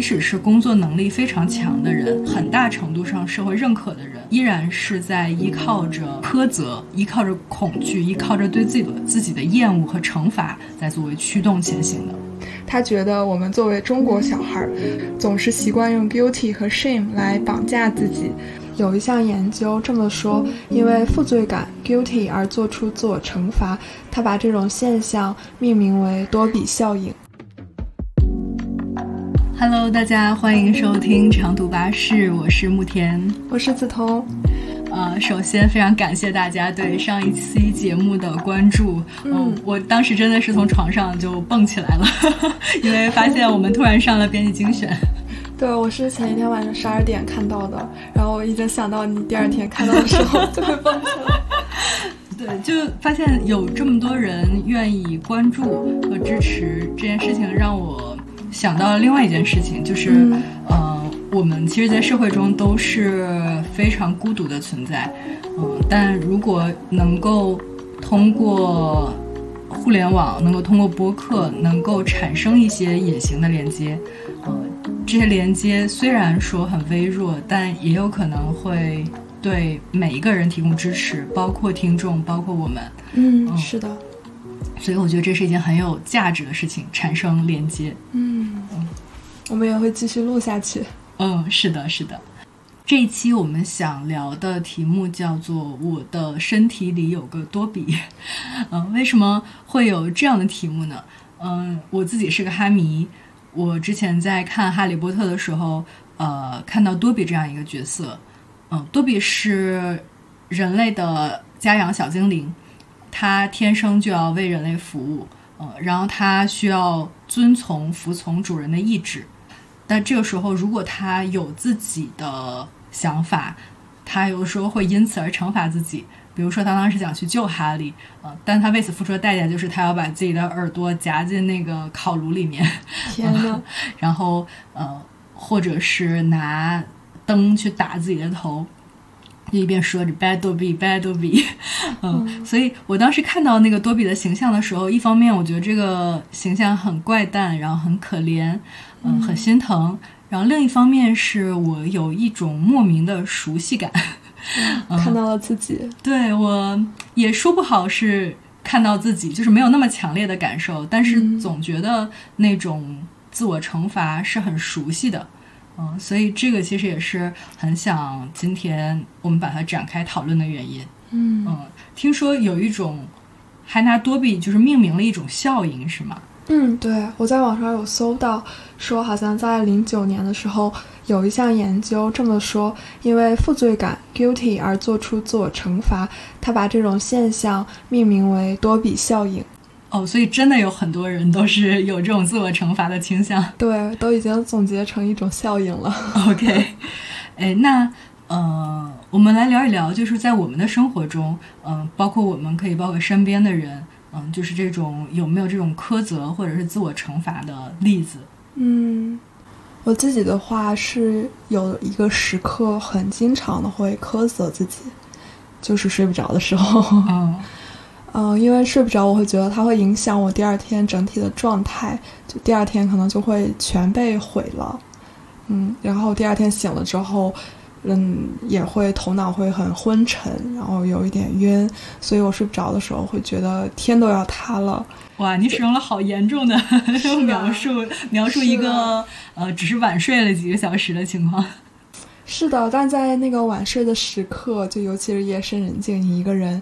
即使是工作能力非常强的人，很大程度上社会认可的人，依然是在依靠着苛责、依靠着恐惧、依靠着对自己的自己的厌恶和惩罚，在作为驱动前行的。他觉得我们作为中国小孩，总是习惯用 guilty 和 shame 来绑架自己。有一项研究这么说：因为负罪感 guilty 而做出自我惩罚，他把这种现象命名为多比效应。Hello，大家欢迎收听长途巴士，我是慕田，我是梓潼。呃，首先非常感谢大家对上一期节目的关注。嗯，我当时真的是从床上就蹦起来了，因为发现我们突然上了编辑精选。对，我是前一天晚上十二点看到的，然后我已经想到你第二天看到的时候就会蹦起来。对，就发现有这么多人愿意关注和支持这件事情，让我。想到了另外一件事情，就是，呃，我们其实，在社会中都是非常孤独的存在，嗯，但如果能够通过互联网，能够通过播客，能够产生一些隐形的连接，嗯，这些连接虽然说很微弱，但也有可能会对每一个人提供支持，包括听众，包括我们。嗯，是的。所以我觉得这是一件很有价值的事情，产生连接。嗯嗯，我们也会继续录下去。嗯，是的，是的。这一期我们想聊的题目叫做“我的身体里有个多比”。嗯，为什么会有这样的题目呢？嗯，我自己是个哈迷。我之前在看《哈利波特》的时候，呃，看到多比这样一个角色。嗯，多比是人类的家养小精灵。它天生就要为人类服务，呃，然后他需要遵从、服从主人的意志。但这个时候，如果他有自己的想法，他有的时候会因此而惩罚自己。比如说，他当时想去救哈利，呃，但他为此付出的代价就是他要把自己的耳朵夹进那个烤炉里面。天 呐，然后，呃，或者是拿灯去打自己的头。一边说着 “bad 多比，bad 多比”，嗯，所以我当时看到那个多比的形象的时候，一方面我觉得这个形象很怪诞，然后很可怜，嗯，很心疼；然后另一方面是我有一种莫名的熟悉感，看到了自己。对我也说不好是看到自己，就是没有那么强烈的感受，但是总觉得那种自我惩罚是很熟悉的。嗯，所以这个其实也是很想今天我们把它展开讨论的原因。嗯嗯，听说有一种还拿多比就是命名了一种效应，是吗？嗯，对，我在网上有搜到，说好像在零九年的时候有一项研究这么说，因为负罪感 guilty 而做出自我惩罚，他把这种现象命名为多比效应。哦，所以真的有很多人都是有这种自我惩罚的倾向。对，都已经总结成一种效应了。OK，哎，那呃，我们来聊一聊，就是在我们的生活中，嗯，包括我们可以包括身边的人，嗯，就是这种有没有这种苛责或者是自我惩罚的例子？嗯，我自己的话是有一个时刻很经常的会苛责自己，就是睡不着的时候。嗯。嗯，因为睡不着，我会觉得它会影响我第二天整体的状态，就第二天可能就会全被毁了。嗯，然后第二天醒了之后，嗯，也会头脑会很昏沉，然后有一点晕，所以我睡不着的时候会觉得天都要塌了。哇，你使用了好严重的 描述，描述一个呃，只是晚睡了几个小时的情况。是的，但在那个晚睡的时刻，就尤其是夜深人静，你一个人。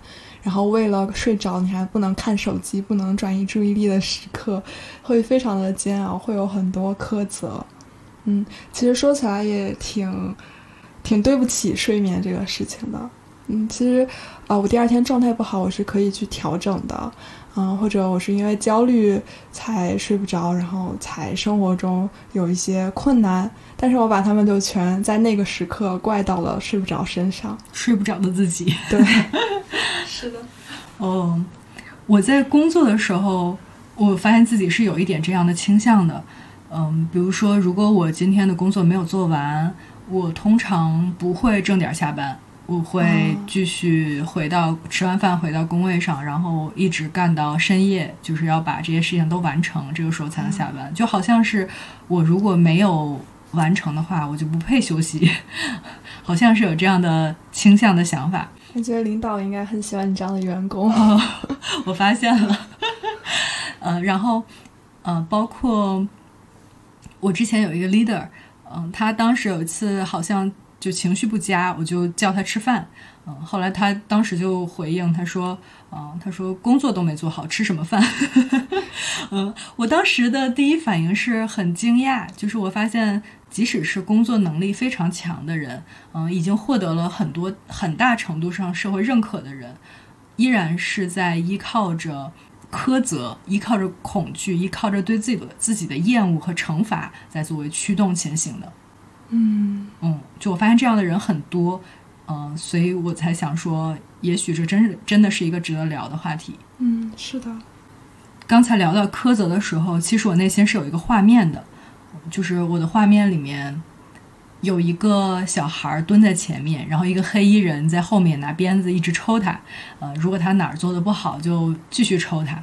然后为了睡着，你还不能看手机，不能转移注意力的时刻，会非常的煎熬，会有很多苛责。嗯，其实说起来也挺，挺对不起睡眠这个事情的。嗯，其实，啊，我第二天状态不好，我是可以去调整的。嗯，或者我是因为焦虑才睡不着，然后才生活中有一些困难，但是我把他们就全在那个时刻怪到了睡不着身上，睡不着的自己。对。是的，嗯，我在工作的时候，我发现自己是有一点这样的倾向的。嗯，比如说，如果我今天的工作没有做完，我通常不会正点下班。我会继续回到吃完饭回到工位上，然后一直干到深夜，就是要把这些事情都完成，这个时候才能下班。就好像是我如果没有完成的话，我就不配休息，好像是有这样的倾向的想法。我觉得领导应该很喜欢你这样的员工。我发现了，呃，然后，呃，包括我之前有一个 leader，嗯，他当时有一次好像就情绪不佳，我就叫他吃饭，嗯，后来他当时就回应他说，嗯，他说工作都没做好，吃什么饭？嗯，我当时的第一反应是很惊讶，就是我发现。即使是工作能力非常强的人，嗯，已经获得了很多很大程度上社会认可的人，依然是在依靠着苛责、依靠着恐惧、依靠着对自己的自己的厌恶和惩罚，在作为驱动前行的。嗯嗯，就我发现这样的人很多，嗯，所以我才想说，也许这真是真的是一个值得聊的话题。嗯，是的。刚才聊到苛责的时候，其实我内心是有一个画面的。就是我的画面里面有一个小孩蹲在前面，然后一个黑衣人在后面拿鞭子一直抽他。呃，如果他哪儿做的不好，就继续抽他。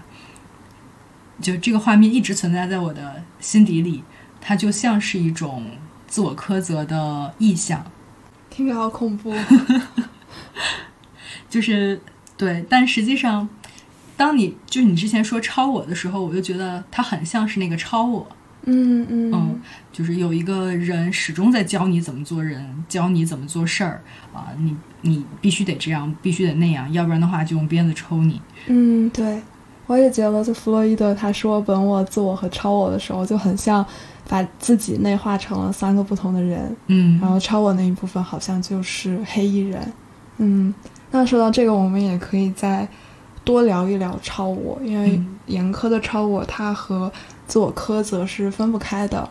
就这个画面一直存在在我的心底里，它就像是一种自我苛责的意象。听着好恐怖。就是对，但实际上，当你就是你之前说超我的时候，我就觉得他很像是那个超我。嗯嗯嗯，就是有一个人始终在教你怎么做人，教你怎么做事儿啊，你你必须得这样，必须得那样，要不然的话就用鞭子抽你。嗯，对，我也觉得，就弗洛伊德他说本我、自我和超我的时候，就很像把自己内化成了三个不同的人。嗯，然后超我那一部分好像就是黑衣人。嗯，那说到这个，我们也可以再多聊一聊超我，因为严苛的超我他和。自我苛责是分不开的。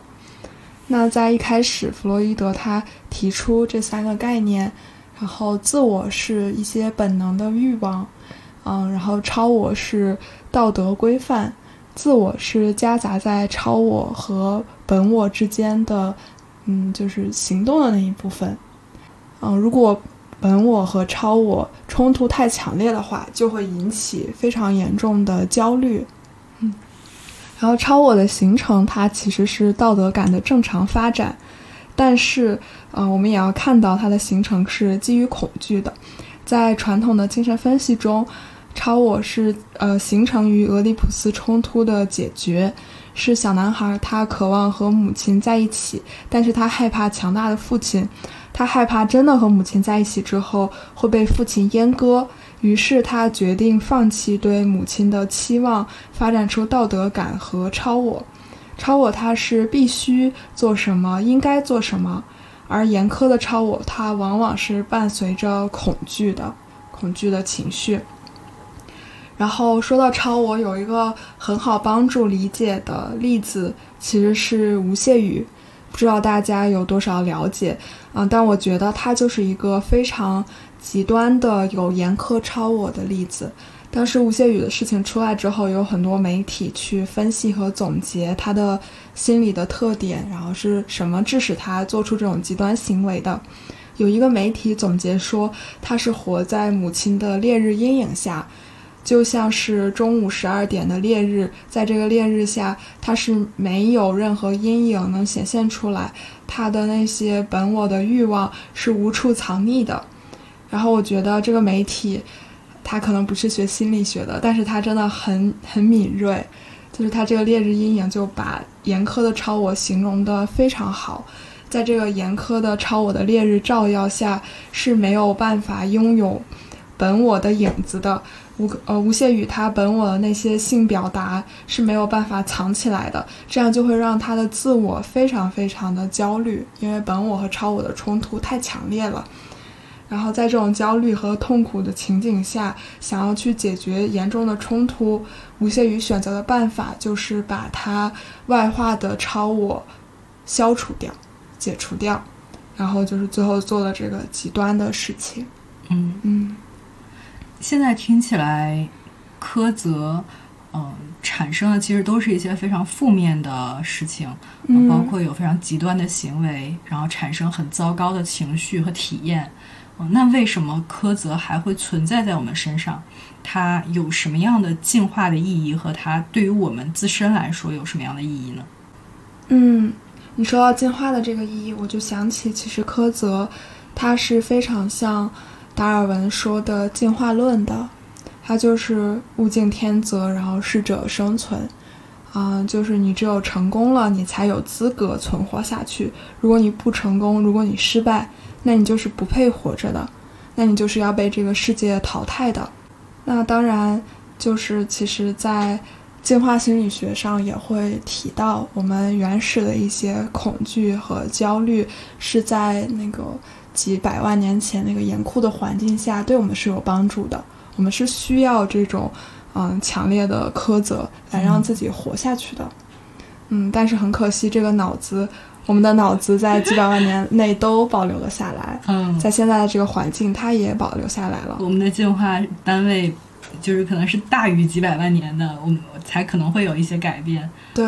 那在一开始，弗洛伊德他提出这三个概念，然后自我是一些本能的欲望，嗯，然后超我是道德规范，自我是夹杂在超我和本我之间的，嗯，就是行动的那一部分。嗯，如果本我和超我冲突太强烈的话，就会引起非常严重的焦虑。嗯然后超我的形成，它其实是道德感的正常发展，但是，呃，我们也要看到它的形成是基于恐惧的。在传统的精神分析中，超我是呃形成于俄狄浦斯冲突的解决，是小男孩他渴望和母亲在一起，但是他害怕强大的父亲，他害怕真的和母亲在一起之后会被父亲阉割。于是他决定放弃对母亲的期望，发展出道德感和超我。超我他是必须做什么，应该做什么，而严苛的超我，它往往是伴随着恐惧的，恐惧的情绪。然后说到超我，有一个很好帮助理解的例子，其实是吴谢宇，不知道大家有多少了解啊？但我觉得他就是一个非常。极端的有严苛超我的例子，当时吴谢宇的事情出来之后，有很多媒体去分析和总结他的心理的特点，然后是什么致使他做出这种极端行为的。有一个媒体总结说，他是活在母亲的烈日阴影下，就像是中午十二点的烈日，在这个烈日下，它是没有任何阴影能显现出来，它的那些本我的欲望是无处藏匿的。然后我觉得这个媒体，他可能不是学心理学的，但是他真的很很敏锐，就是他这个烈日阴影就把严苛的超我形容的非常好，在这个严苛的超我的烈日照耀下是没有办法拥有本我的影子的，吴呃吴谢宇他本我的那些性表达是没有办法藏起来的，这样就会让他的自我非常非常的焦虑，因为本我和超我的冲突太强烈了。然后在这种焦虑和痛苦的情景下，想要去解决严重的冲突，吴谢宇选择的办法就是把他外化的超我消除掉、解除掉，然后就是最后做了这个极端的事情。嗯嗯，现在听起来，苛责，嗯，产生的其实都是一些非常负面的事情，嗯包括有非常极端的行为，然后产生很糟糕的情绪和体验。嗯，那为什么苛责还会存在在我们身上？它有什么样的进化的意义？和它对于我们自身来说有什么样的意义呢？嗯，你说到进化的这个意义，我就想起其实苛责，它是非常像达尔文说的进化论的，它就是物竞天择，然后适者生存。啊，就是你只有成功了，你才有资格存活下去。如果你不成功，如果你失败，那你就是不配活着的，那你就是要被这个世界淘汰的。那当然，就是其实，在进化心理学上也会提到，我们原始的一些恐惧和焦虑是在那个几百万年前那个严酷的环境下对我们是有帮助的。我们是需要这种。嗯，强烈的苛责来让自己活下去的，嗯，但是很可惜，这个脑子，我们的脑子在几百万年内都保留了下来。嗯，在现在的这个环境，它也保留下来了。我们的进化单位就是可能是大于几百万年的，我们才可能会有一些改变。对，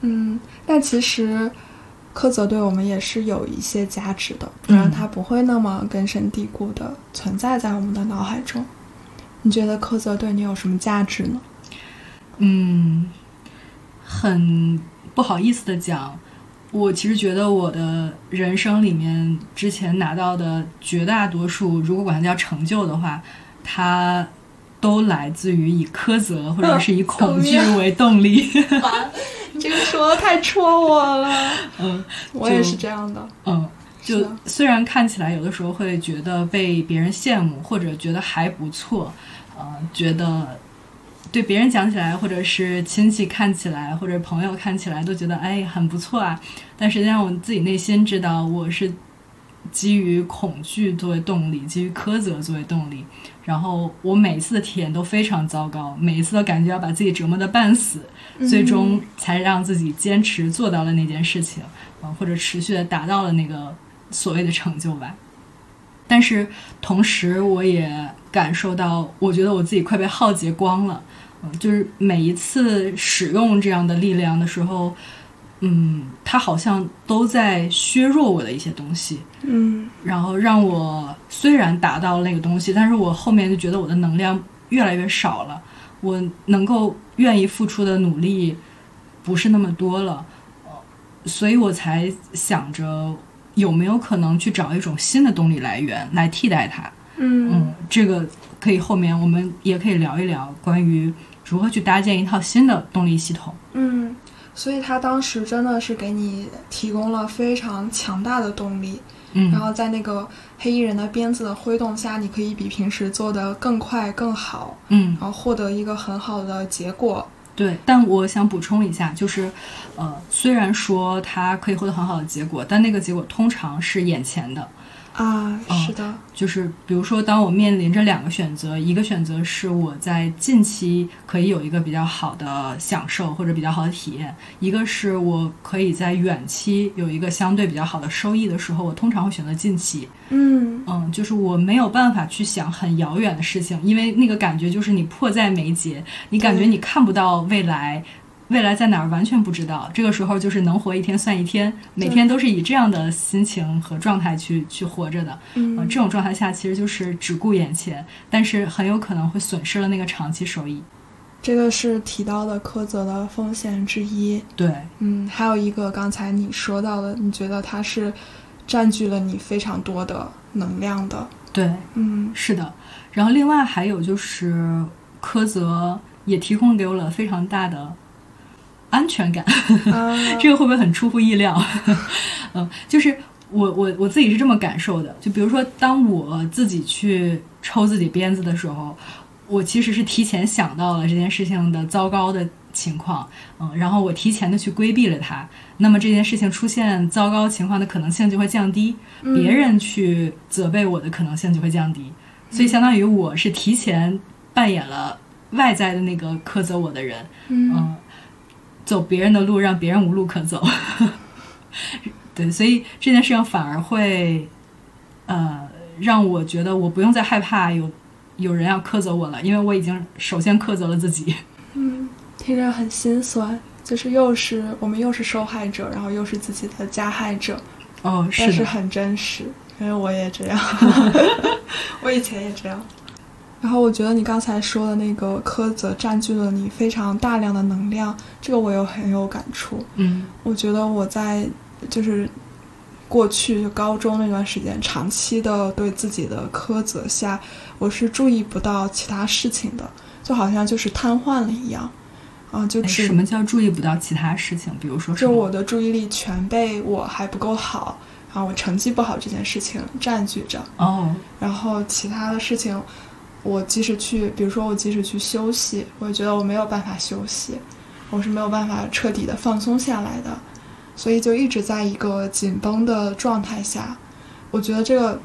嗯，但其实苛责对我们也是有一些价值的，不然它不会那么根深蒂固的存在在我们的脑海中。你觉得苛责对你有什么价值呢？嗯，很不好意思的讲，我其实觉得我的人生里面之前拿到的绝大多数，如果管它叫成就的话，它都来自于以苛责或者是以恐惧 为动力。你这个说的太戳我了。嗯，我也是这样的。嗯。就虽然看起来有的时候会觉得被别人羡慕，或者觉得还不错，呃，觉得对别人讲起来，或者是亲戚看起来，或者朋友看起来都觉得哎很不错啊。但实际上我自己内心知道，我是基于恐惧作为动力，基于苛责作为动力。然后我每次的体验都非常糟糕，每一次都感觉要把自己折磨的半死，最终才让自己坚持做到了那件事情，呃，或者持续的达到了那个。所谓的成就吧，但是同时我也感受到，我觉得我自己快被耗竭光了。嗯，就是每一次使用这样的力量的时候，嗯，它好像都在削弱我的一些东西。嗯，然后让我虽然达到了那个东西，但是我后面就觉得我的能量越来越少了，我能够愿意付出的努力不是那么多了。所以我才想着。有没有可能去找一种新的动力来源来替代它？嗯嗯，这个可以后面我们也可以聊一聊关于如何去搭建一套新的动力系统。嗯，所以他当时真的是给你提供了非常强大的动力。嗯，然后在那个黑衣人的鞭子的挥动下，你可以比平时做的更快更好。嗯，然后获得一个很好的结果。对，但我想补充一下，就是，呃，虽然说他可以获得很好的结果，但那个结果通常是眼前的。啊，是的，就是比如说，当我面临着两个选择，一个选择是我在近期可以有一个比较好的享受或者比较好的体验，一个是我可以在远期有一个相对比较好的收益的时候，我通常会选择近期。嗯嗯，就是我没有办法去想很遥远的事情，因为那个感觉就是你迫在眉睫，你感觉你看不到未来。未来在哪儿完全不知道，这个时候就是能活一天算一天，每天都是以这样的心情和状态去去活着的。嗯，这种状态下其实就是只顾眼前，但是很有可能会损失了那个长期收益。这个是提到的苛责的风险之一。对，嗯，还有一个刚才你说到的，你觉得它是占据了你非常多的能量的。对，嗯，是的。然后另外还有就是苛责也提供给我了非常大的。安全感，这个会不会很出乎意料？嗯，就是我我我自己是这么感受的。就比如说，当我自己去抽自己鞭子的时候，我其实是提前想到了这件事情的糟糕的情况，嗯，然后我提前的去规避了它。那么这件事情出现糟糕情况的可能性就会降低，别人去责备我的可能性就会降低。所以相当于我是提前扮演了外在的那个苛责我的人，嗯。走别人的路，让别人无路可走。对，所以这件事情反而会，呃，让我觉得我不用再害怕有有人要苛责我了，因为我已经首先苛责了自己。嗯，听着很心酸，就是又是我们又是受害者，然后又是自己的加害者。哦，是但是很真实。因为我也这样，我以前也这样。然后我觉得你刚才说的那个苛责占据了你非常大量的能量，这个我有很有感触。嗯我觉得我在就是过去就高中那段时间，长期的对自己的苛责下，我是注意不到其他事情的，就好像就是瘫痪了一样。啊，就哎只什么叫注意不到其他事情？比如说？就我的注意力全被我还不够好，然后我成绩不好这件事情占据着，哦，然后其他的事情，我即使去，比如说我即使去休息，我也觉得我没有办法休息，我是没有办法彻底的放松下来的，所以就一直在一个紧绷的状态下。我觉得这个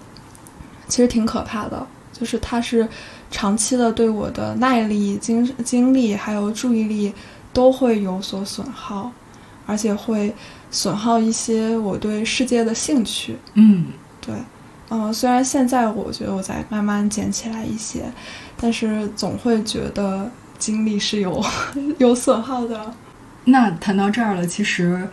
其实挺可怕的，就是它是长期的对我的耐力、精精力还有注意力都会有所损耗，而且会损耗一些我对世界的兴趣。嗯对，嗯、虽然现在我觉得我在慢慢捡起来一些，但是总会觉得精力是有 有损耗的。那谈到这儿了，其实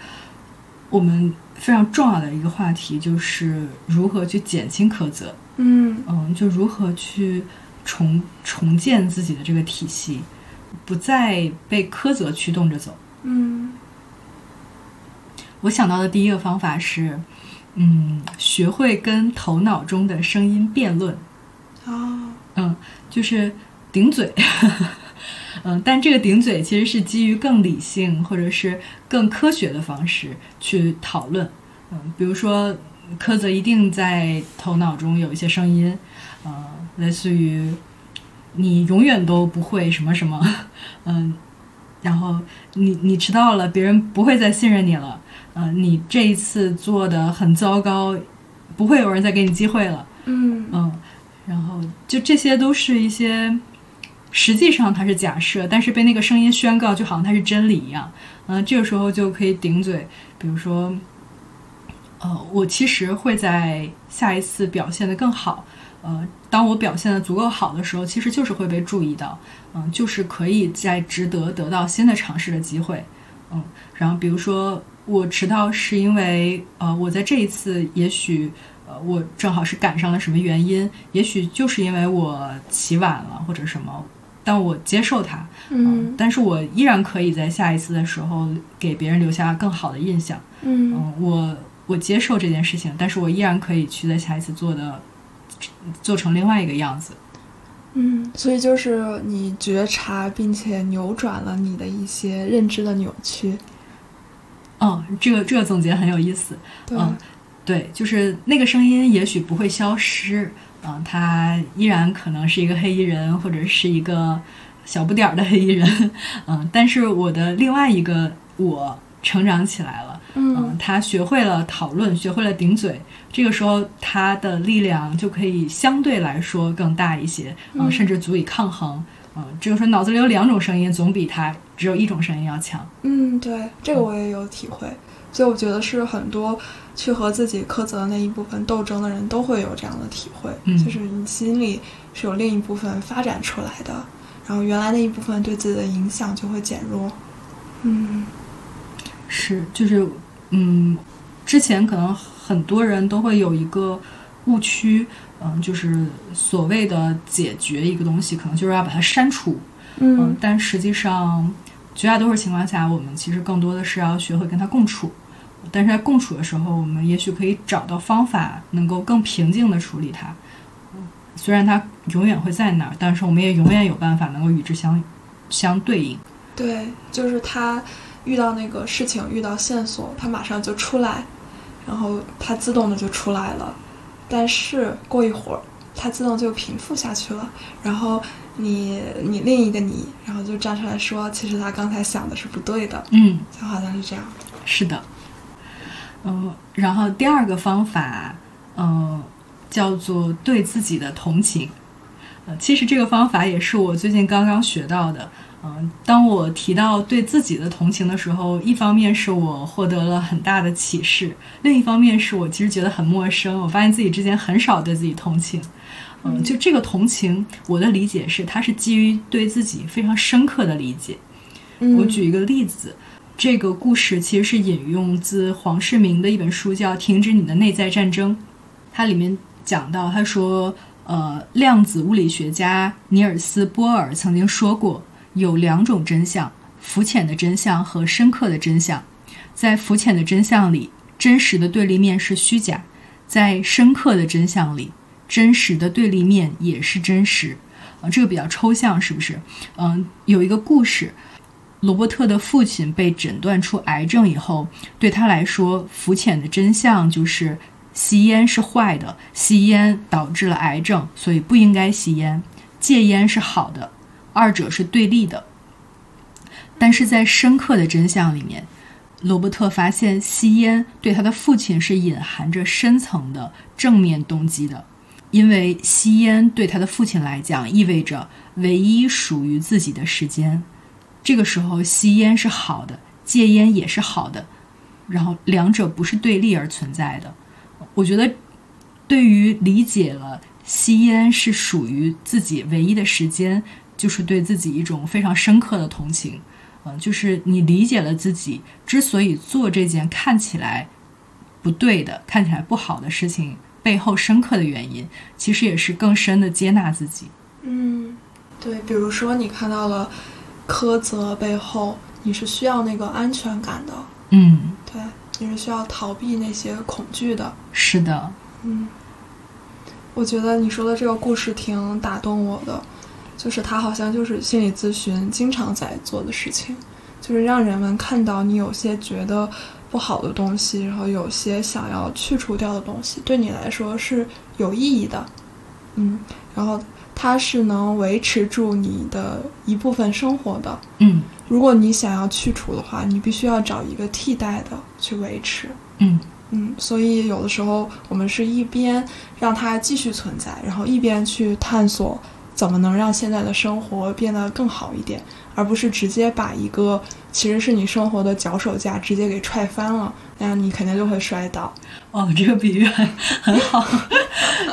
我们非常重要的一个话题就是如何去减轻苛责。嗯嗯，就如何去重重建自己的这个体系，不再被苛责驱动着走。嗯我想到的第一个方法是，嗯，学会跟头脑中的声音辩论。啊嗯，就是顶嘴。嗯，但这个顶嘴其实是基于更理性或者是更科学的方式去讨论。嗯，比如说苛责一定在头脑中有一些声音，呃，类似于你永远都不会什么什么，嗯，然后你你迟到了，别人不会再信任你了，呃，你这一次做的很糟糕，不会有人再给你机会了，嗯嗯，然后就这些都是一些，实际上它是假设，但是被那个声音宣告，就好像它是真理一样。嗯、这个时候就可以顶嘴，比如说，呃，我其实会在下一次表现得更好。呃，当我表现的足够好的时候，其实就是会被注意到，嗯、就是可以在值得得到新的尝试的机会。嗯，然后比如说我迟到是因为呃，我在这一次也许呃，我正好是赶上了什么原因，也许就是因为我起晚了或者什么，但我接受它，嗯但是我依然可以在下一次的时候给别人留下更好的印象。嗯嗯，我我接受这件事情，但是我依然可以去在下一次做的做成另外一个样子。嗯，所以就是你觉察并且扭转了你的一些认知的扭曲。嗯，这个这个总结很有意思。对，嗯对，就是那个声音也许不会消失，嗯、他依然可能是一个黑衣人，或者是一个小不点儿的黑衣人，嗯、但是我的另外一个我成长起来了，嗯、嗯他学会了讨论，学会了顶嘴，这个时候他的力量就可以相对来说更大一些，嗯、嗯甚至足以抗衡，嗯、这个时候脑子里有两种声音，总比他只有一种声音要强。嗯，对，这个我也有体会。所以我觉得是很多去和自己苛责的那一部分斗争的人都会有这样的体会，嗯就是你心里是有另一部分发展出来的，然后原来那一部分对自己的影响就会减弱。嗯是，就是，嗯，之前可能很多人都会有一个误区，嗯，就是所谓的解决一个东西，可能就是要把它删除，嗯，嗯但实际上绝大多数情况下，我们其实更多的是要学会跟它共处。但是在共处的时候，我们也许可以找到方法，能够更平静的处理它。嗯虽然它永远会在那儿，但是我们也永远有办法能够与之相相对应。对，就是他遇到那个事情，遇到线索，他马上就出来，然后他自动的就出来了。但是过一会儿，他自动就平复下去了。然后你你另一个你，然后就站出来说，其实他刚才想的是不对的，嗯，就好像是这样。是的，嗯，然后第二个方法，嗯，叫做对自己的同情。呃，其实这个方法也是我最近刚刚学到的。嗯，当我提到对自己的同情的时候，一方面是我获得了很大的启示，另一方面是我其实觉得很陌生。我发现自己之前很少对自己同情。嗯，就这个同情，我的理解是，它是基于对自己非常深刻的理解。嗯我举一个例子，这个故事其实是引用自黄世明的一本书，叫《停止你的内在战争》。它里面讲到，他说，呃，量子物理学家尼尔斯·波尔曾经说过，有两种真相：浮浅的真相和深刻的真相。在浮浅的真相里，真实的对立面是虚假；在深刻的真相里，真实的对立面也是真实。啊，这个比较抽象，是不是？嗯，有一个故事。罗伯特的父亲被诊断出癌症以后，对他来说，浮浅的真相就是吸烟是坏的，吸烟导致了癌症，所以不应该吸烟。戒烟是好的，二者是对立的。但是在深刻的真相里面，罗伯特发现吸烟对他的父亲是隐含着深层的正面动机的，因为吸烟对他的父亲来讲意味着唯一属于自己的时间。这个时候，吸烟是好的，戒烟也是好的，然后两者不是对立而存在的。我觉得，对于理解了吸烟是属于自己唯一的时间，就是对自己一种非常深刻的同情。嗯，就是你理解了自己之所以做这件看起来不对的、看起来不好的事情背后深刻的原因，其实也是更深的接纳自己。嗯，对，比如说你看到了。苛责背后，你是需要那个安全感的。嗯，对，你是需要逃避那些恐惧的。是的，嗯，我觉得你说的这个故事挺打动我的，就是他好像就是心理咨询经常在做的事情，就是让人们看到你有些觉得不好的东西，然后有些想要去除掉的东西，对你来说是有意义的。嗯，然后。它是能维持住你的一部分生活的，嗯，如果你想要去除的话，你必须要找一个替代的去维持，嗯嗯，所以有的时候我们是一边让它继续存在，然后一边去探索怎么能让现在的生活变得更好一点，而不是直接把一个其实是你生活的脚手架直接给踹翻了，那样你肯定就会摔倒。哦，这个比喻很 很好，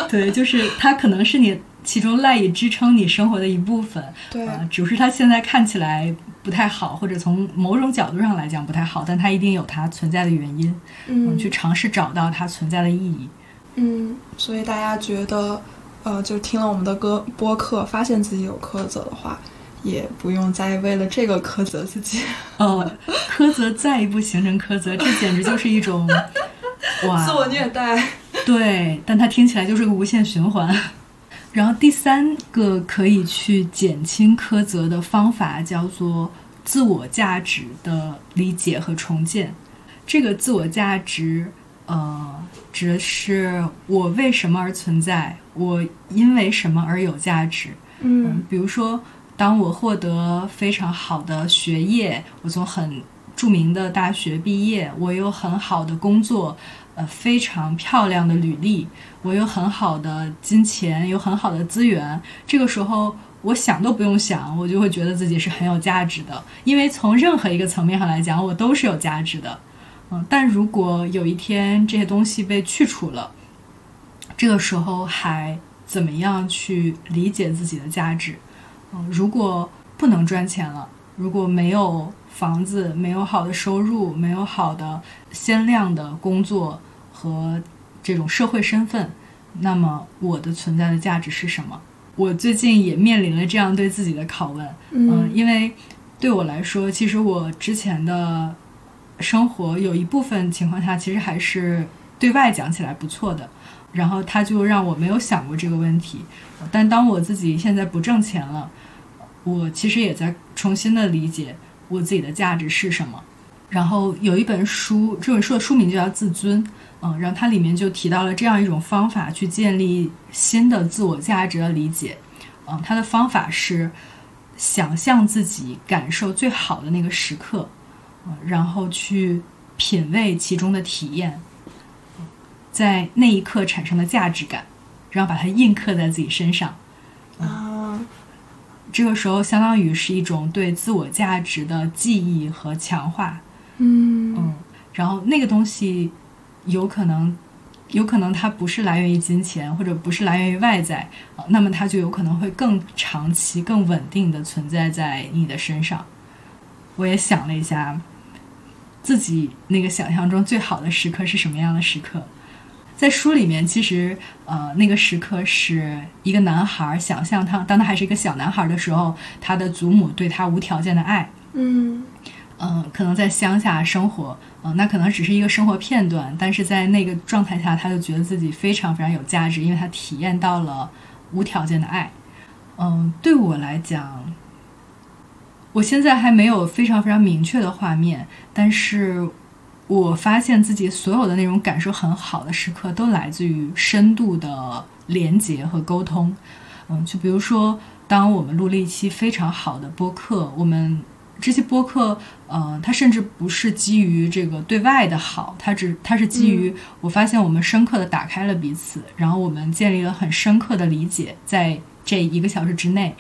对，就是它可能是你。其中赖以支撑你生活的一部分，对，只是它现在看起来不太好，或者从某种角度上来讲不太好，但它一定有它存在的原因，嗯，去尝试找到它存在的意义，嗯，所以大家觉得，呃，就听了我们的歌播客，发现自己有苛责的话，也不用再为了这个苛责自己，哦，苛责再一步形成苛责，这简直就是一种 哇，自我虐待，对，但它听起来就是个无限循环。然后第三个可以去减轻苛责的方法叫做自我价值的理解和重建。这个自我价值，呃，指的是我为什么而存在，我因为什么而有价值。嗯，比如说，当我获得非常好的学业，我从很著名的大学毕业，我有很好的工作。呃，非常漂亮的履历，我有很好的金钱，有很好的资源。这个时候，我想都不用想，我就会觉得自己是很有价值的。因为从任何一个层面上来讲，我都是有价值的。嗯，但如果有一天这些东西被去除了，这个时候还怎么样去理解自己的价值？嗯，如果不能赚钱了，如果没有。房子没有好的收入，没有好的鲜亮的工作和这种社会身份，那么我的存在的价值是什么？我最近也面临了这样对自己的拷问。嗯，因为对我来说，其实我之前的生活有一部分情况下其实还是对外讲起来不错的，然后他就让我没有想过这个问题。但当我自己现在不挣钱了，我其实也在重新的理解。我自己的价值是什么？然后有一本书，这本书的书名就叫《自尊》，嗯，然后它里面就提到了这样一种方法去建立新的自我价值的理解，嗯，它的方法是想象自己感受最好的那个时刻，然后去品味其中的体验，在那一刻产生的价值感，然后把它印刻在自己身上，啊。这个时候，相当于是一种对自我价值的记忆和强化。嗯嗯，然后那个东西有可能，有可能它不是来源于金钱，或者不是来源于外在，那么它就有可能会更长期、更稳定的存在在你的身上。我也想了一下，自己那个想象中最好的时刻是什么样的时刻？在书里面，其实呃，那个时刻是一个男孩想象他当他还是一个小男孩的时候，他的祖母对他无条件的爱。嗯嗯，可能在乡下生活，嗯，那可能只是一个生活片段，但是在那个状态下，他就觉得自己非常非常有价值，因为他体验到了无条件的爱。嗯，对我来讲，我现在还没有非常非常明确的画面，但是我发现自己所有的那种感受很好的时刻，都来自于深度的连接和沟通。嗯，就比如说，当我们录了一期非常好的播客，我们这些播客，呃，它甚至不是基于这个对外的好，它只它是基于我发现我们深刻的打开了彼此，然后我们建立了很深刻的理解，在这一个小时之内。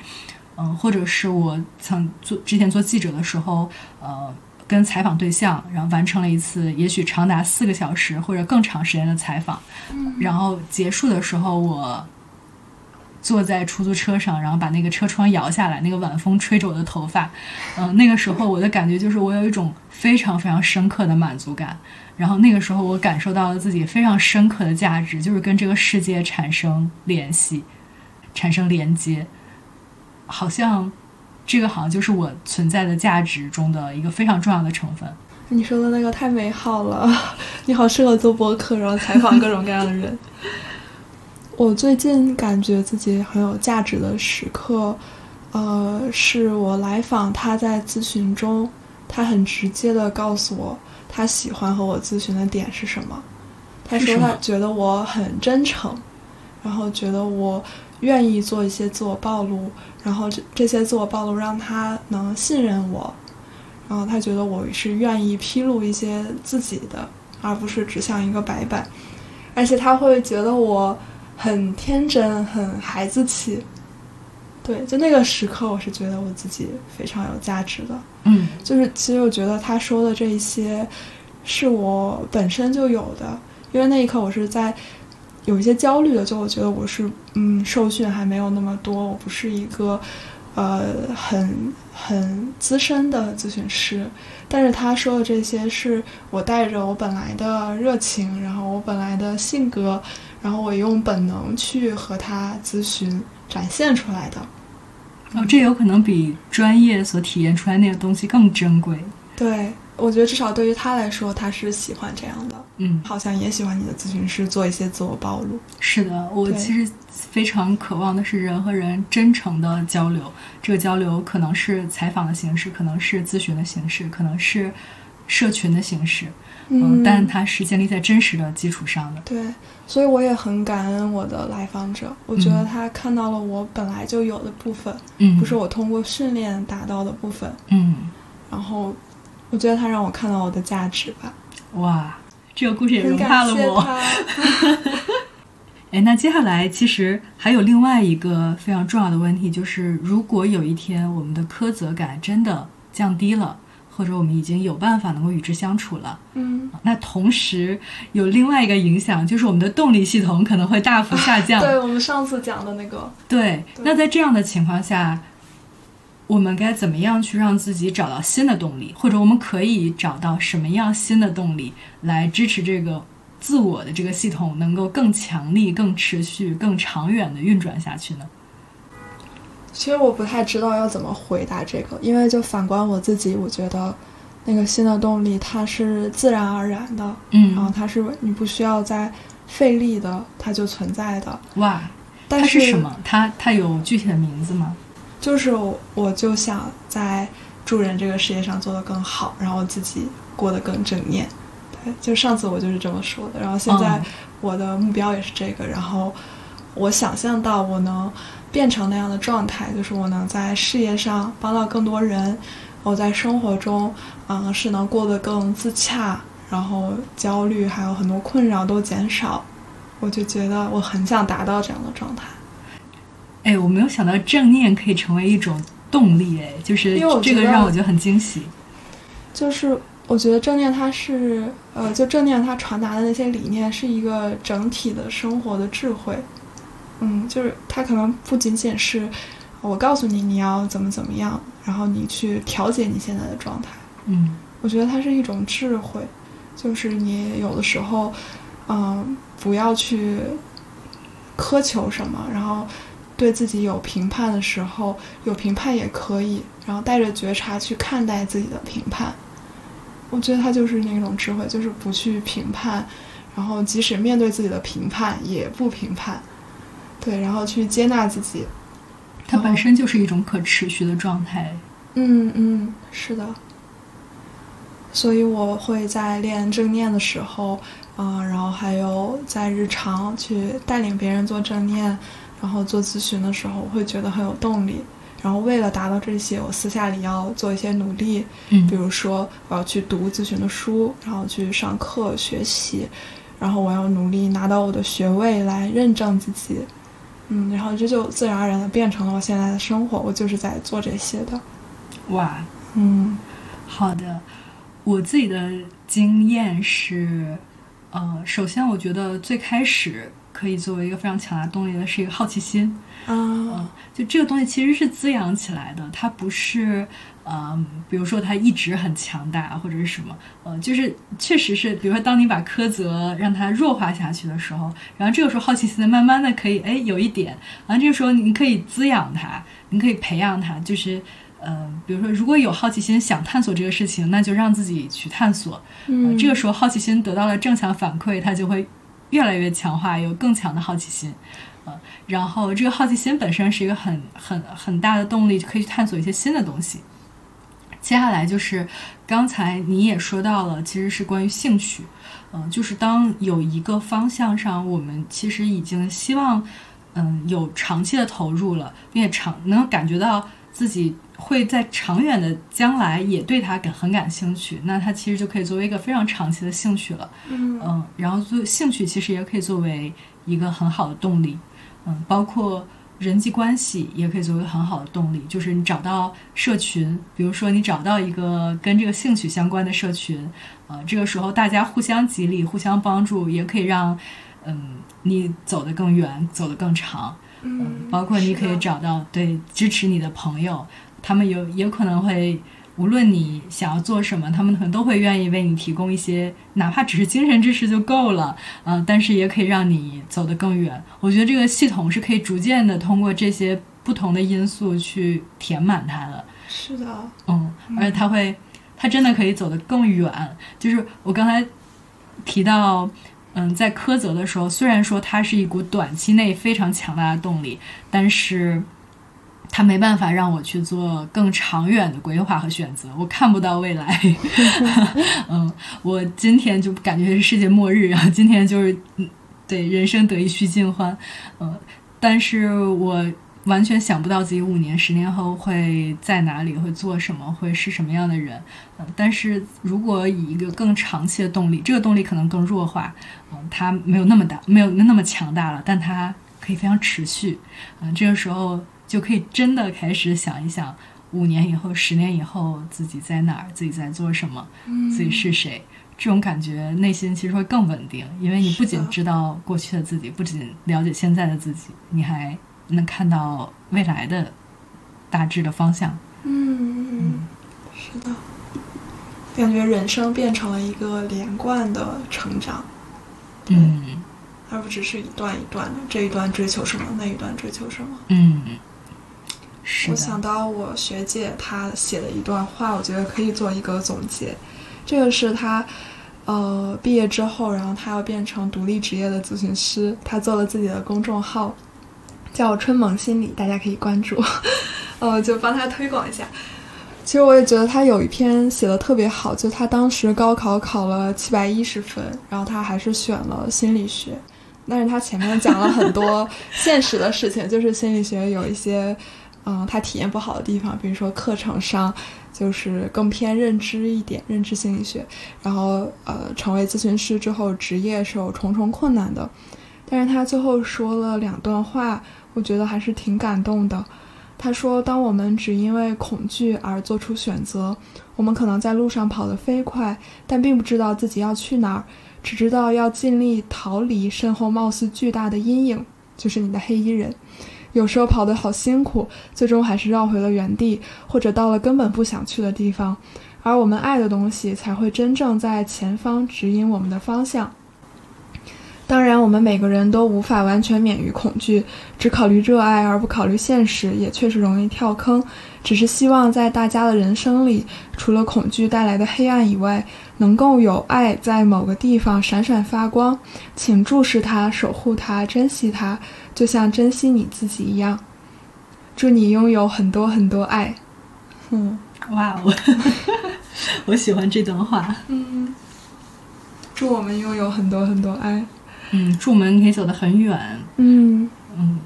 嗯，或者是我曾做之前做记者的时候，呃，跟采访对象，然后完成了一次也许长达四个小时或者更长时间的采访，然后结束的时候，我坐在出租车上，然后把那个车窗摇下来，那个晚风吹着我的头发，嗯、那个时候我的感觉就是我有一种非常非常深刻的满足感，然后那个时候我感受到了自己非常深刻的价值，就是跟这个世界产生联系，产生连接。好像这个好像就是我存在的价值中的一个非常重要的成分。你说的那个太美好了，你好适合做播客，然后采访各种各样的人。我最近感觉自己很有价值的时刻，呃，是我来访他在咨询中，他很直接的告诉我他喜欢和我咨询的点是什么。他说他觉得我很真诚，然后觉得我愿意做一些自我暴露，然后这这些自我暴露让他能信任我，然后他觉得我是愿意披露一些自己的，而不是只像一个白板，而且他会觉得我很天真，很孩子气。对，就那个时刻，我是觉得我自己非常有价值的。嗯就是其实我觉得他说的这一些，是我本身就有的，因为那一刻我是在有一些焦虑的，就我觉得我是嗯受训还没有那么多，我不是一个呃很很资深的咨询师，但是他说的这些是我带着我本来的热情，然后我本来的性格，然后我用本能去和他咨询展现出来的。哦，这有可能比专业所体验出来那个东西更珍贵。对，我觉得至少对于他来说，他是喜欢这样的。嗯，好像也喜欢你的咨询师做一些自我暴露。是的，我其实非常渴望的是人和人真诚的交流。这个交流可能是采访的形式，可能是咨询的形式，可能是社群的形式。嗯，但它是建立在真实的基础上的。对，所以我也很感恩我的来访者，我觉得嗯他看到了我本来就有的部分，嗯，不是我通过训练达到的部分。嗯，然后，我觉得他让我看到我的价值吧，哇，这个故事也很融化了我。他。哎，那接下来其实还有另外一个非常重要的问题，就是如果有一天我们的苛责感真的降低了，或者我们已经有办法能够与之相处了，嗯，那同时有另外一个影响，就是我们的动力系统可能会大幅下降。对我们上次讲的那个，对对那在这样的情况下，我们该怎么样去让自己找到新的动力，或者我们可以找到什么样新的动力来支持这个自我的这个系统能够更强力、更持续、更长远的运转下去呢？其实我不太知道要怎么回答这个，因为就反观我自己，我觉得那个新的动力它是自然而然的，嗯然后嗯，它是你不需要再费力的，它就存在的。哇，但它是什么？它它有具体的名字吗？就是我我就想在助人这个事业上做得更好，然后自己过得更正面。对，就上次我就是这么说的，然后现在嗯我的目标也是这个，然后我想象到我能变成那样的状态，就是我能在事业上帮到更多人，我在生活中，嗯，是能过得更自洽，然后焦虑还有很多困扰都减少，我就觉得我很想达到这样的状态。哎，我没有想到正念可以成为一种动力，哎，就是这个让我觉得很惊喜。就是我觉得正念它是，呃，就正念它传达的那些理念是一个整体的生活的智慧，嗯，就是它可能不仅仅是我告诉你你要怎么怎么样，然后你去调节你现在的状态，嗯我觉得它是一种智慧，就是你有的时候，嗯，不要去苛求什么，然后对自己有评判的时候，有评判也可以，然后带着觉察去看待自己的评判。我觉得他就是那种智慧，就是不去评判，然后即使面对自己的评判也不评判，对，然后去接纳自己。它本身就是一种可持续的状态。嗯嗯，是的。所以我会在练正念的时候，啊，然后还有在日常去带领别人做正念，然后做咨询的时候，我会觉得很有动力。然后为了达到这些，我私下里要做一些努力，嗯，比如说我要去读咨询的书，然后去上课学习，然后我要努力拿到我的学位来认证自己，嗯，然后这就自然而然的变成了我现在的生活，我就是在做这些的。哇，嗯，好的。我自己的经验是，呃，首先我觉得最开始可以作为一个非常强大动力的是一个好奇心，啊，就这个东西其实是滋养起来的，它不是，呃，比如说它一直很强大或者是什么，呃，就是确实是，比如说当你把苛责让它弱化下去的时候，然后这个时候好奇心慢慢的可以，哎，有一点，然后这个时候你可以滋养它，你可以培养它，就是。嗯，比如说，如果有好奇心想探索这个事情，那就让自己去探索。嗯，这个时候好奇心得到了正向反馈，它就会越来越强化，有更强的好奇心。呃，然后这个好奇心本身是一个很很很大的动力，就可以去探索一些新的东西。接下来就是刚才你也说到了，其实是关于兴趣。嗯，就是当有一个方向上，我们其实已经希望嗯有长期的投入了，并且长能感觉到自己。会在长远的将来也对它感很感兴趣，那它其实就可以作为一个非常长期的兴趣了。嗯然后做兴趣其实也可以作为一个很好的动力。嗯，包括人际关系也可以作为很好的动力，就是你找到社群，比如说你找到一个跟这个兴趣相关的社群，呃，这个时候大家互相激励、互相帮助，也可以让嗯你走得更远、走得更长。嗯，包括你可以找到对支持你的朋友。他们有也可能会，无论你想要做什么，他们可能都会愿意为你提供一些，哪怕只是精神支持就够了，嗯，但是也可以让你走得更远。我觉得这个系统是可以逐渐的通过这些不同的因素去填满它的。是的，嗯，而且它会，它真的可以走得更远。就是我刚才提到，嗯，在苛责的时候，虽然说它是一股短期内非常强大的动力，但是。他没办法让我去做更长远的规划和选择，我看不到未来。嗯，我今天就感觉是世界末日然后！今天就是，对人生得意须尽欢。嗯，但是我完全想不到自己五年、十年后会在哪里，会做什么，会是什么样的人。嗯，但是如果以一个更长期的动力，这个动力可能更弱化，嗯，它没有那么大，没有那么强大了，但它可以非常持续。嗯，这个时候。就可以真的开始想一想，五年以后、十年以后自己在哪儿，自己在做什么，自己是谁，这种感觉内心其实会更稳定，因为你不仅知道过去的自己，不仅了解现在的自己，你还能看到未来的大致的方向。嗯，是的，感觉人生变成了一个连贯的成长。嗯，而不只是一段一段的，这一段追求什么，那一段追求什么。嗯。我想到我学姐她写的一段话，我觉得可以做一个总结。这个是她，呃，毕业之后，然后她要变成独立职业的咨询师，她做了自己的公众号，叫“春萌心理”，大家可以关注，呃，就帮她推广一下。其实我也觉得她有一篇写的特别好，就她当时高考考了七百一十分，然后她还是选了心理学，但是她前面讲了很多 现实的事情，就是心理学有一些。嗯，他体验不好的地方，比如说课程上就是更偏认知一点，认知心理学。然后呃，成为咨询师之后，职业是有重重困难的。但是他最后说了两段话，我觉得还是挺感动的。他说：“当我们只因为恐惧而做出选择，我们可能在路上跑得飞快，但并不知道自己要去哪儿，只知道要尽力逃离身后貌似巨大的阴影，就是你的黑衣人。”有时候跑得好辛苦，最终还是绕回了原地，或者到了根本不想去的地方，而我们爱的东西才会真正在前方指引我们的方向。当然，我们每个人都无法完全免于恐惧，只考虑热爱而不考虑现实，也确实容易跳坑。只是希望在大家的人生里，除了恐惧带来的黑暗以外，能够有爱在某个地方闪闪发光。请注视它，守护它，珍惜它，就像珍惜你自己一样。祝你拥有很多很多爱。嗯，哇哦，我喜欢这段话。嗯，祝我们拥有很多很多爱。嗯，祝我们可以走得很远。嗯嗯，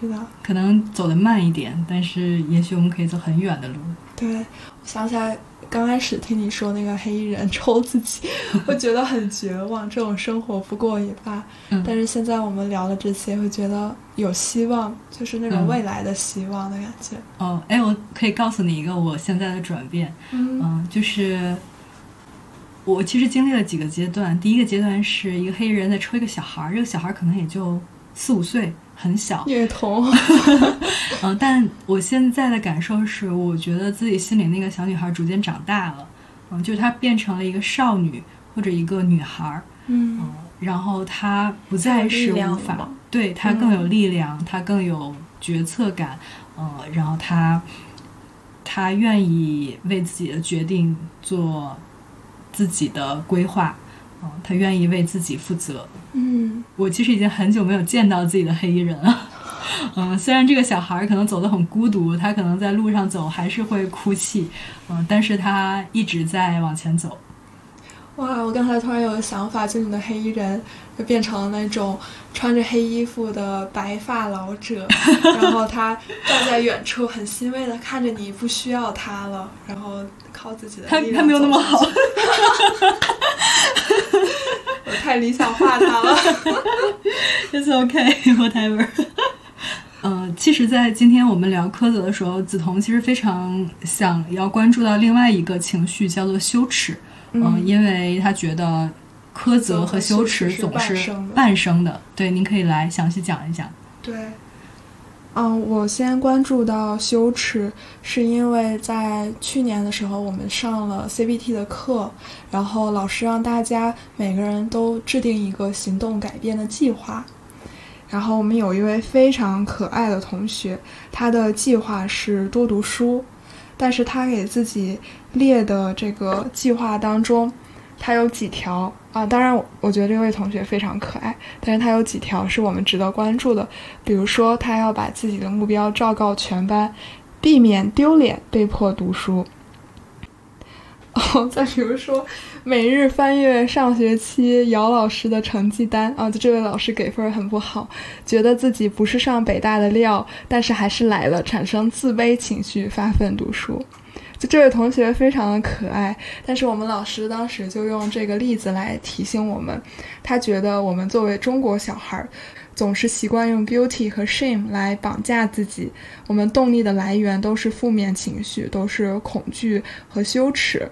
是的，可能走得慢一点，但是也许我们可以走很远的路。对，我想起来刚开始听你说那个黑衣人抽自己，会觉得很绝望，这种生活不过也罢。嗯但是现在我们聊了这些，会觉得有希望，就是那种嗯未来的希望的感觉。哦，哎，我可以告诉你一个我现在的转变。嗯嗯，就是我其实经历了几个阶段。第一个阶段是一个黑衣人在抽一个小孩儿，这个小孩儿可能也就四五岁，很小。女童，嗯，但我现在的感受是，我觉得自己心里那个小女孩逐渐长大了。嗯，就是她变成了一个少女或者一个女孩儿。嗯嗯，然后她不再是无法，对她更有嗯力量，她更有决策感。嗯，然后她她愿意为自己的决定做自己的规划。嗯，她愿意为自己负责。嗯我其实已经很久没有见到自己的黑衣人了。嗯，虽然这个小孩儿可能走得很孤独，他可能在路上走还是会哭泣，嗯，但是他一直在往前走。哇！我刚才突然有个想法，就你的黑衣人就变成了那种穿着黑衣服的白发老者，然后他站在远处，很欣慰的看着你，不需要他了，然后靠自己的力量他他没有那么好 太理想化他了。It's okay, whatever。呃，其实，在今天我们聊苛责的时候，梓潼其实非常想要关注到另外一个情绪，叫做羞耻。嗯、因为他觉得苛责和羞耻总是半生的。对，您可以来详细讲一讲。对，嗯，我先关注到羞耻，是因为在去年的时候，我们上了 CBT 的课，然后老师让大家每个人都制定一个行动改变的计划。然后我们有一位非常可爱的同学，他的计划是多读书，但是他给自己列的这个计划当中，他有几条啊？当然我，觉得这位同学非常可爱，但是他有几条是我们值得关注的，比如说他要把自己的目标昭告全班，避免丢脸被迫读书。哦，再比如说，每日翻阅上学期姚老师的成绩单啊，就这位老师给分很不好，觉得自己不是上北大的料，但是还是来了，产生自卑情绪，发奋读书。就这位同学非常的可爱，但是我们老师当时就用这个例子来提醒我们，他觉得我们作为中国小孩儿，总是习惯用 guilty 和 shame 来绑架自己，我们动力的来源都是负面情绪，都是恐惧和羞耻，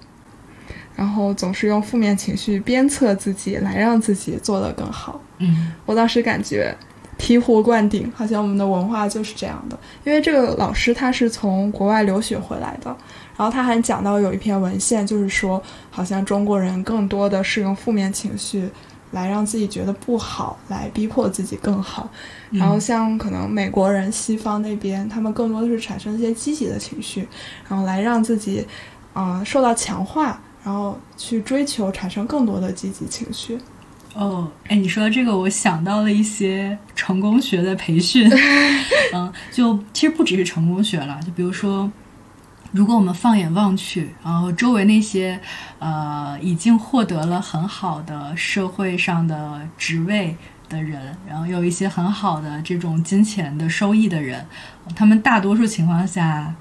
然后总是用负面情绪鞭策自己，来让自己做得更好。嗯我当时感觉醍醐灌顶，好像我们的文化就是这样的。因为这个老师他是从国外留学回来的，然后他还讲到有一篇文献，就是说好像中国人更多的是用负面情绪来让自己觉得不好，来逼迫自己更好。然后像可能美国人、西方那边，他们更多的是产生一些积极的情绪，然后来让自己，啊、受到强化，然后去追求产生更多的积极情绪。哦，哎，你说这个，我想到了一些成功学的培训。嗯，就其实不只是成功学了，就比如说，如果我们放眼望去，然后周围那些呃已经获得了很好的社会上的职位的人，然后有一些很好的这种金钱的收益的人，他们大多数情况下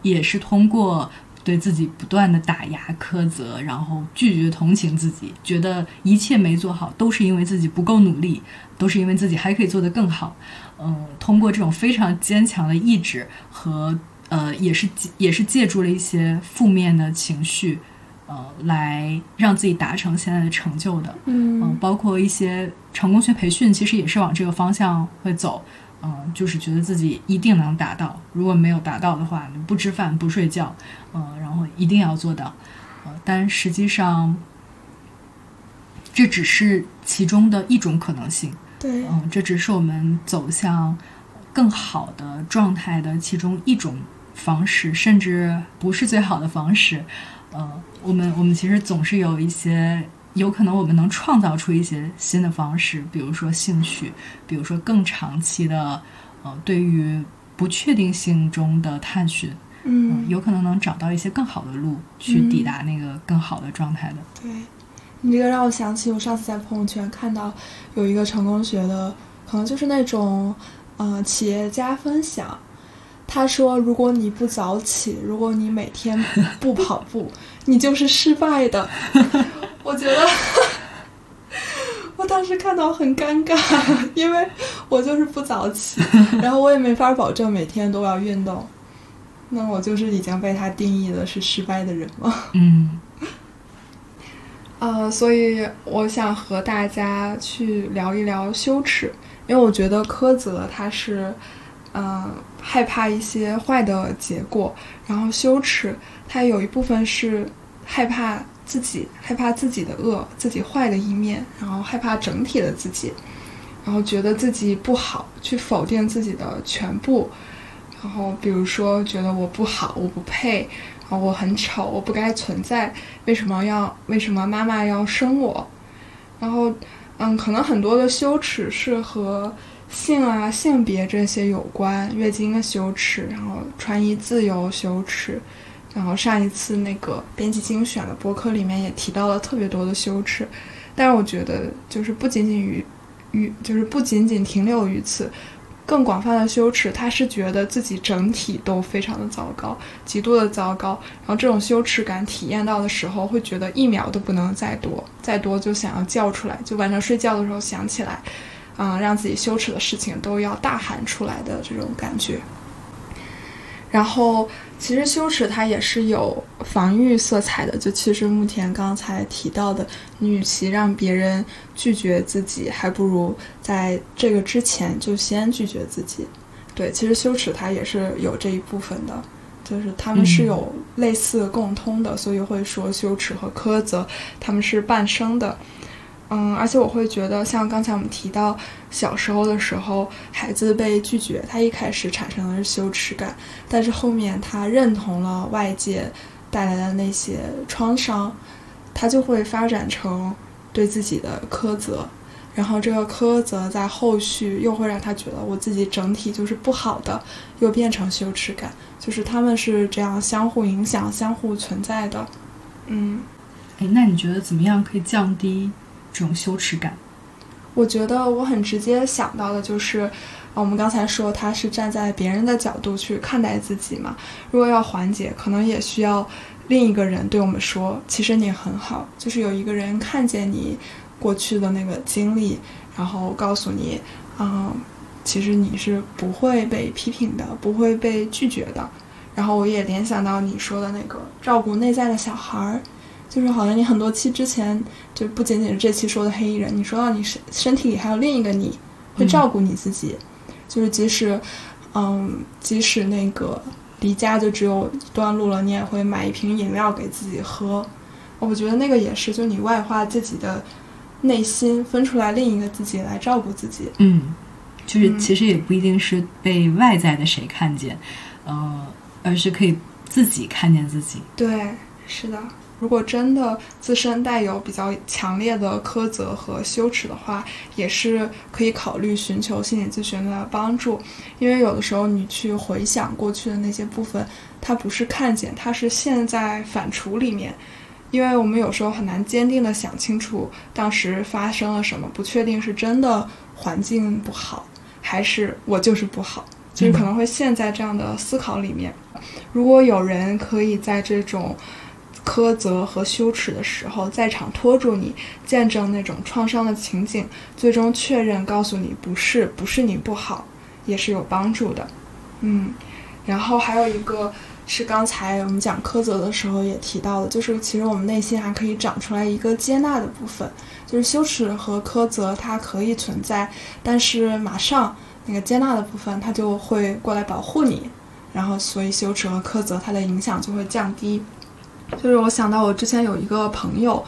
也是通过对自己不断的打压、苛责，然后拒绝同情自己，觉得一切没做好都是因为自己不够努力，都是因为自己还可以做得更好。嗯，通过这种非常坚强的意志和呃，也是也是借助了一些负面的情绪，呃，来让自己达成现在的成就的。嗯，嗯包括一些成功学培训，其实也是往这个方向会走。嗯，就是觉得自己一定能达到，如果没有达到的话，你不吃饭不睡觉，嗯，然后一定要做到。呃，但实际上，这只是其中的一种可能性。对，嗯，这只是我们走向更好的状态的其中一种方式，甚至不是最好的方式。呃，我们我们其实总是有一些，有可能我们能创造出一些新的方式，比如说兴趣，比如说更长期的，呃，对于不确定性中的探寻，嗯，有可能能找到一些更好的路去抵达那个更好的状态的。对。你这个让我想起，我上次在朋友圈看到有一个成功学的，可能就是那种，呃，企业家分享。他说：“如果你不早起，如果你每天不跑步，你就是失败的。”我觉得，我当时看到很尴尬，因为我就是不早起，然后我也没法保证每天都要运动，那我就是已经被他定义的是失败的人吗？嗯。呃，所以我想和大家去聊一聊羞耻，因为我觉得苛责它是，嗯，害怕一些坏的结果，然后羞耻它有一部分是害怕自己，害怕自己的恶，自己坏的一面，然后害怕整体的自己，然后觉得自己不好，去否定自己的全部，然后比如说觉得我不好，我不配。啊，我很丑，我不该存在。为什么要？为什么妈妈要生我？然后，嗯，可能很多的羞耻是和性啊、性别这些有关，月经的羞耻，然后穿衣自由羞耻，然后上一次那个编辑精选的博客里面也提到了特别多的羞耻。但是我觉得，就是不仅仅于于，就是不仅仅停留于此。更广泛的羞耻，他是觉得自己整体都非常的糟糕，极度的糟糕。然后这种羞耻感体验到的时候，会觉得一秒都不能再多，再多就想要叫出来，就晚上睡觉的时候想起来，啊，让自己羞耻的事情都要大喊出来的这种感觉。然后，其实羞耻它也是有防御色彩的。就其实目前刚才提到的，你与其让别人拒绝自己，还不如在这个之前就先拒绝自己。对，其实羞耻它也是有这一部分的，就是他们是有类似共通的，所以会说羞耻和苛责他们是伴生的。嗯，而且我会觉得，像刚才我们提到小时候的时候，孩子被拒绝，他一开始产生的是羞耻感，但是后面他认同了外界带来的那些创伤，他就会发展成对自己的苛责，然后这个苛责在后续又会让他觉得我自己整体就是不好的，又变成羞耻感，就是他们是这样相互影响、相互存在的。嗯，哎，那你觉得怎么样可以降低？这种羞耻感，我觉得我很直接想到的就是，啊我们刚才说他是站在别人的角度去看待自己嘛。如果要缓解，可能也需要另一个人对我们说：“其实你很好。”就是有一个人看见你过去的那个经历，然后告诉你：“嗯，其实你是不会被批评的，不会被拒绝的。”然后我也联想到你说的那个照顾内在的小孩儿。就是好像你很多期之前就不仅仅是这期说的黑衣人，你说到你身身体里还有另一个你会照顾你自己，就是即使，嗯，即使那个离家就只有一段路了，你也会买一瓶饮料给自己喝。我觉得那个也是，就你外化自己的内心，分出来另一个自己来照顾自己。嗯，就是其实也不一定是被外在的谁看见，呃，而是可以自己看见自己。对，是的。如果真的自身带有比较强烈的苛责和羞耻的话，也是可以考虑寻求心理咨询的帮助。因为有的时候你去回想过去的那些部分，它不是看见，它是陷在反刍里面。因为我们有时候很难坚定的想清楚当时发生了什么，不确定是真的环境不好，还是我就是不好，就是可能会陷在这样的思考里面。如果有人可以在这种。苛责和羞耻的时候，在场拖住你，见证那种创伤的情景，最终确认告诉你不是不是你不好，也是有帮助的。嗯，然后还有一个是刚才我们讲苛责的时候也提到的，就是其实我们内心还可以长出来一个接纳的部分，就是羞耻和苛责它可以存在，但是马上那个接纳的部分它就会过来保护你，然后所以羞耻和苛责它的影响就会降低。就是我想到我之前有一个朋友，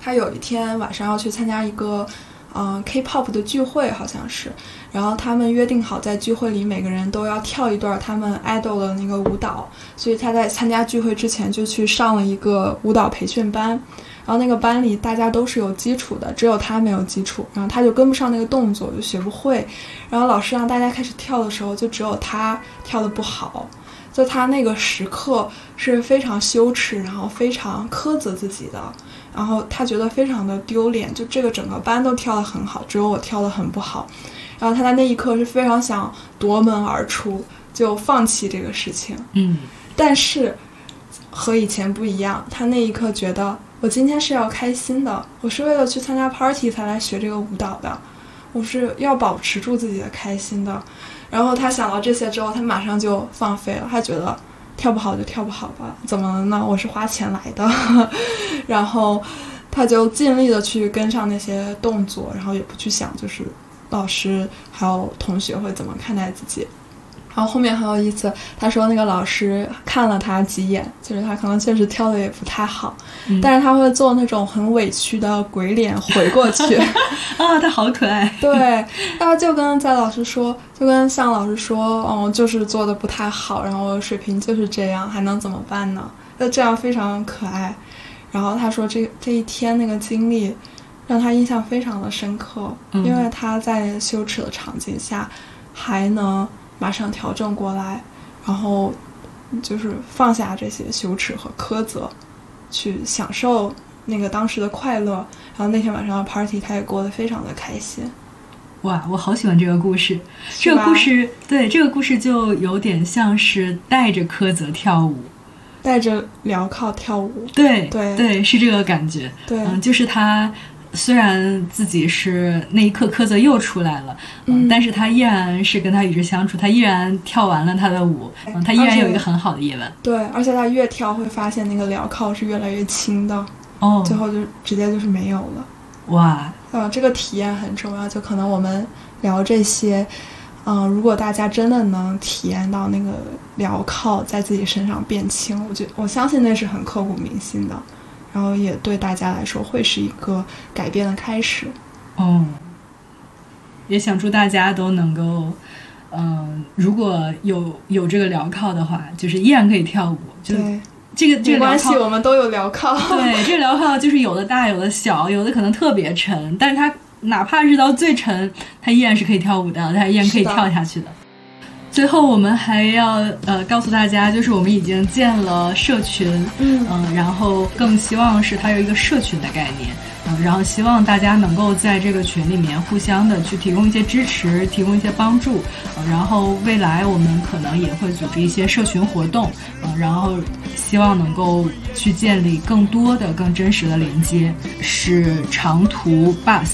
他有一天晚上要去参加一个，嗯、K-pop 的聚会，好像是。然后他们约定好在聚会里每个人都要跳一段他们 idol 的那个舞蹈，所以他在参加聚会之前就去上了一个舞蹈培训班。然后那个班里大家都是有基础的，只有他没有基础，然后他就跟不上那个动作，就学不会。然后老师让大家开始跳的时候，就只有他跳的不好。就他那个时刻是非常羞耻，然后非常苛责自己的，然后他觉得非常的丢脸。就这个整个班都跳得很好，只有我跳得很不好。然后他在那一刻是非常想夺门而出，就放弃这个事情。嗯但是和以前不一样，他那一刻觉得我今天是要开心的，我是为了去参加 party 才来学这个舞蹈的，我是要保持住自己的开心的。然后他想到这些之后，他马上就放飞了，他觉得跳不好就跳不好吧，怎么了呢？我是花钱来的，然后他就尽力的去跟上那些动作，然后也不去想就是老师还有同学会怎么看待自己。然后后面很有意思，他说那个老师看了他几眼，就是他可能确实跳的也不太好，嗯但是他会做那种很委屈的鬼脸回过去。啊，他好可爱。对，然后就跟在老师说，就跟向老师说，哦，就是做的不太好，然后水平就是这样，还能怎么办呢？那这样非常可爱。然后他说这这一天那个经历让他印象非常的深刻，嗯因为他在羞耻的场景下还能马上调整过来，然后就是放下这些羞耻和苛责，去享受那个当时的快乐。然后那天晚上的 party 他也过得非常的开心。哇，我好喜欢这个故事。这个故事，对这个故事就有点像是带着苛责跳舞，带着镣铐跳舞，对对是这个感觉。对，嗯，就是他虽然自己是那一刻苛责又出来了，嗯但是他依然是跟他与之相处，他依然跳完了他的舞，嗯，他依然有一个很好的夜晚。对，而且他越跳会发现那个镣铐是越来越轻的，哦，最后就直接就是没有了。哇，呃，这个体验很重要，就可能我们聊这些，嗯、如果大家真的能体验到那个镣铐在自己身上变轻，我觉我相信那是很刻骨铭心的，然后也对大家来说会是一个改变的开始。哦，也想祝大家都能够，嗯、如果有有这个镣铐的话，就是依然可以跳舞。就对，这个这个关系，我们都有镣铐。对，这个镣铐就是有的大，有的小，有的可能特别沉，但是它哪怕是到最沉，它依然是可以跳舞的，它依然可以跳下去的。最后，我们还要呃告诉大家，就是我们已经建了社群，嗯。嗯、然后更希望是它有一个社群的概念，嗯、然后希望大家能够在这个群里面互相的去提供一些支持，提供一些帮助，呃然后未来我们可能也会组织一些社群活动，呃，然后希望能够去建立更多的、更真实的连接，是长途 bus，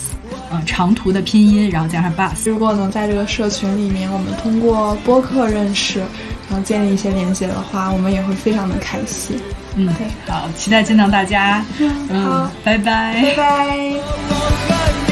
呃，长途的拼音，然后加上 bus。如果能在这个社群里面，我们通过播客认识，然后建立一些连接的话，我们也会非常的开心。嗯，对好，期待见到大家。嗯，拜拜拜拜。